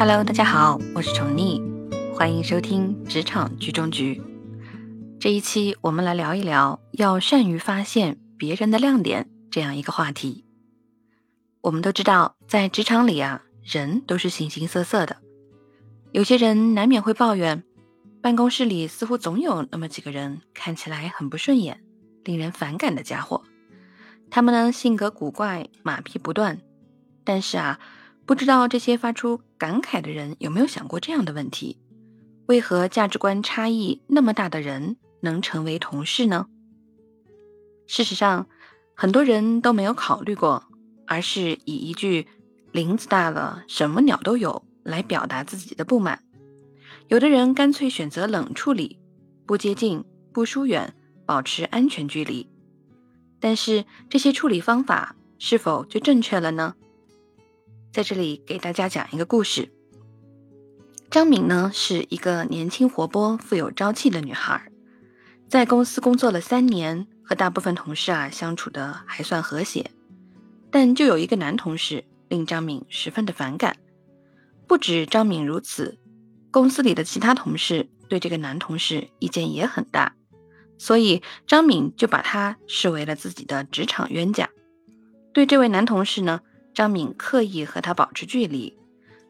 Hello，大家好，我是宠溺，欢迎收听职场局中局。这一期我们来聊一聊要善于发现别人的亮点这样一个话题。我们都知道，在职场里啊，人都是形形色色的，有些人难免会抱怨，办公室里似乎总有那么几个人看起来很不顺眼、令人反感的家伙。他们呢，性格古怪，马屁不断，但是啊。不知道这些发出感慨的人有没有想过这样的问题：为何价值观差异那么大的人能成为同事呢？事实上，很多人都没有考虑过，而是以一句“林子大了，什么鸟都有”来表达自己的不满。有的人干脆选择冷处理，不接近，不疏远，保持安全距离。但是这些处理方法是否就正确了呢？在这里给大家讲一个故事。张敏呢是一个年轻活泼、富有朝气的女孩，在公司工作了三年，和大部分同事啊相处的还算和谐。但就有一个男同事令张敏十分的反感。不止张敏如此，公司里的其他同事对这个男同事意见也很大，所以张敏就把他视为了自己的职场冤家。对这位男同事呢。张敏刻意和他保持距离。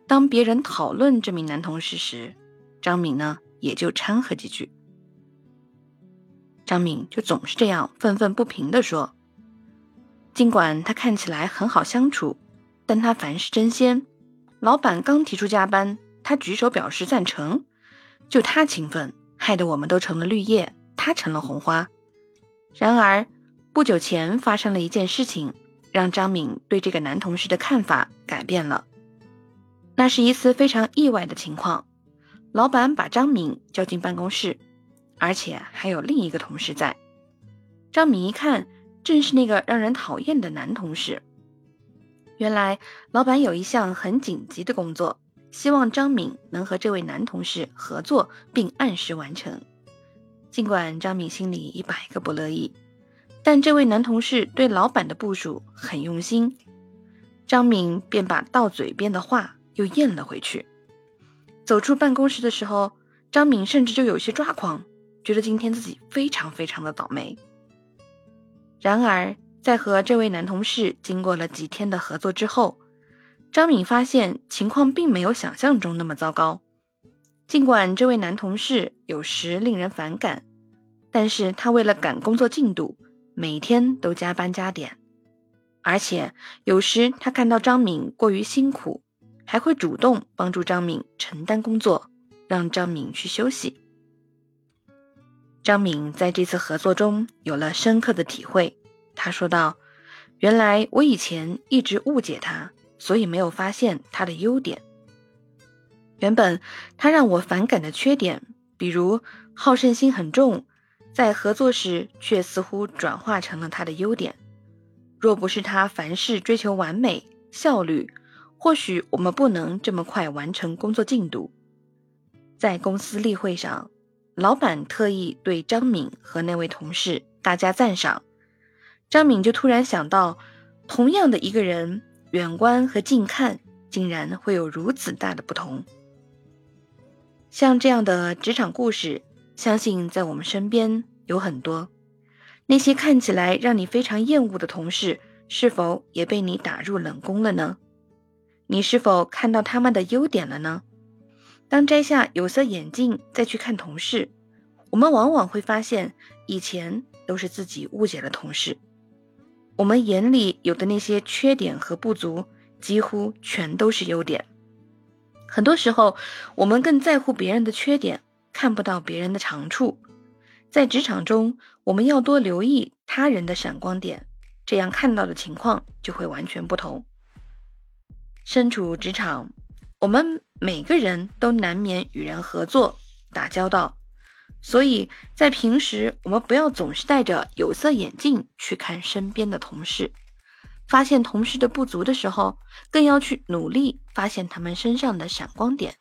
当别人讨论这名男同事时，张敏呢也就掺和几句。张敏就总是这样愤愤不平地说：“尽管他看起来很好相处，但他凡事争先。老板刚提出加班，他举手表示赞成。就他勤奋，害得我们都成了绿叶，他成了红花。然而不久前发生了一件事情。”让张敏对这个男同事的看法改变了。那是一次非常意外的情况，老板把张敏叫进办公室，而且还有另一个同事在。张敏一看，正是那个让人讨厌的男同事。原来，老板有一项很紧急的工作，希望张敏能和这位男同事合作，并按时完成。尽管张敏心里一百个不乐意。但这位男同事对老板的部署很用心，张敏便把到嘴边的话又咽了回去。走出办公室的时候，张敏甚至就有些抓狂，觉得今天自己非常非常的倒霉。然而，在和这位男同事经过了几天的合作之后，张敏发现情况并没有想象中那么糟糕。尽管这位男同事有时令人反感，但是他为了赶工作进度。每天都加班加点，而且有时他看到张敏过于辛苦，还会主动帮助张敏承担工作，让张敏去休息。张敏在这次合作中有了深刻的体会，他说道：“原来我以前一直误解他，所以没有发现他的优点。原本他让我反感的缺点，比如好胜心很重。”在合作时，却似乎转化成了他的优点。若不是他凡事追求完美效率，或许我们不能这么快完成工作进度。在公司例会上，老板特意对张敏和那位同事大加赞赏。张敏就突然想到，同样的一个人，远观和近看竟然会有如此大的不同。像这样的职场故事。相信在我们身边有很多那些看起来让你非常厌恶的同事，是否也被你打入冷宫了呢？你是否看到他们的优点了呢？当摘下有色眼镜再去看同事，我们往往会发现，以前都是自己误解了同事。我们眼里有的那些缺点和不足，几乎全都是优点。很多时候，我们更在乎别人的缺点。看不到别人的长处，在职场中，我们要多留意他人的闪光点，这样看到的情况就会完全不同。身处职场，我们每个人都难免与人合作、打交道，所以在平时，我们不要总是戴着有色眼镜去看身边的同事，发现同事的不足的时候，更要去努力发现他们身上的闪光点。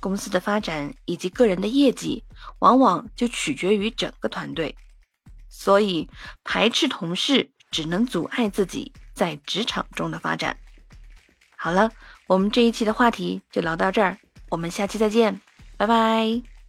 公司的发展以及个人的业绩，往往就取决于整个团队，所以排斥同事只能阻碍自己在职场中的发展。好了，我们这一期的话题就聊到这儿，我们下期再见，拜拜。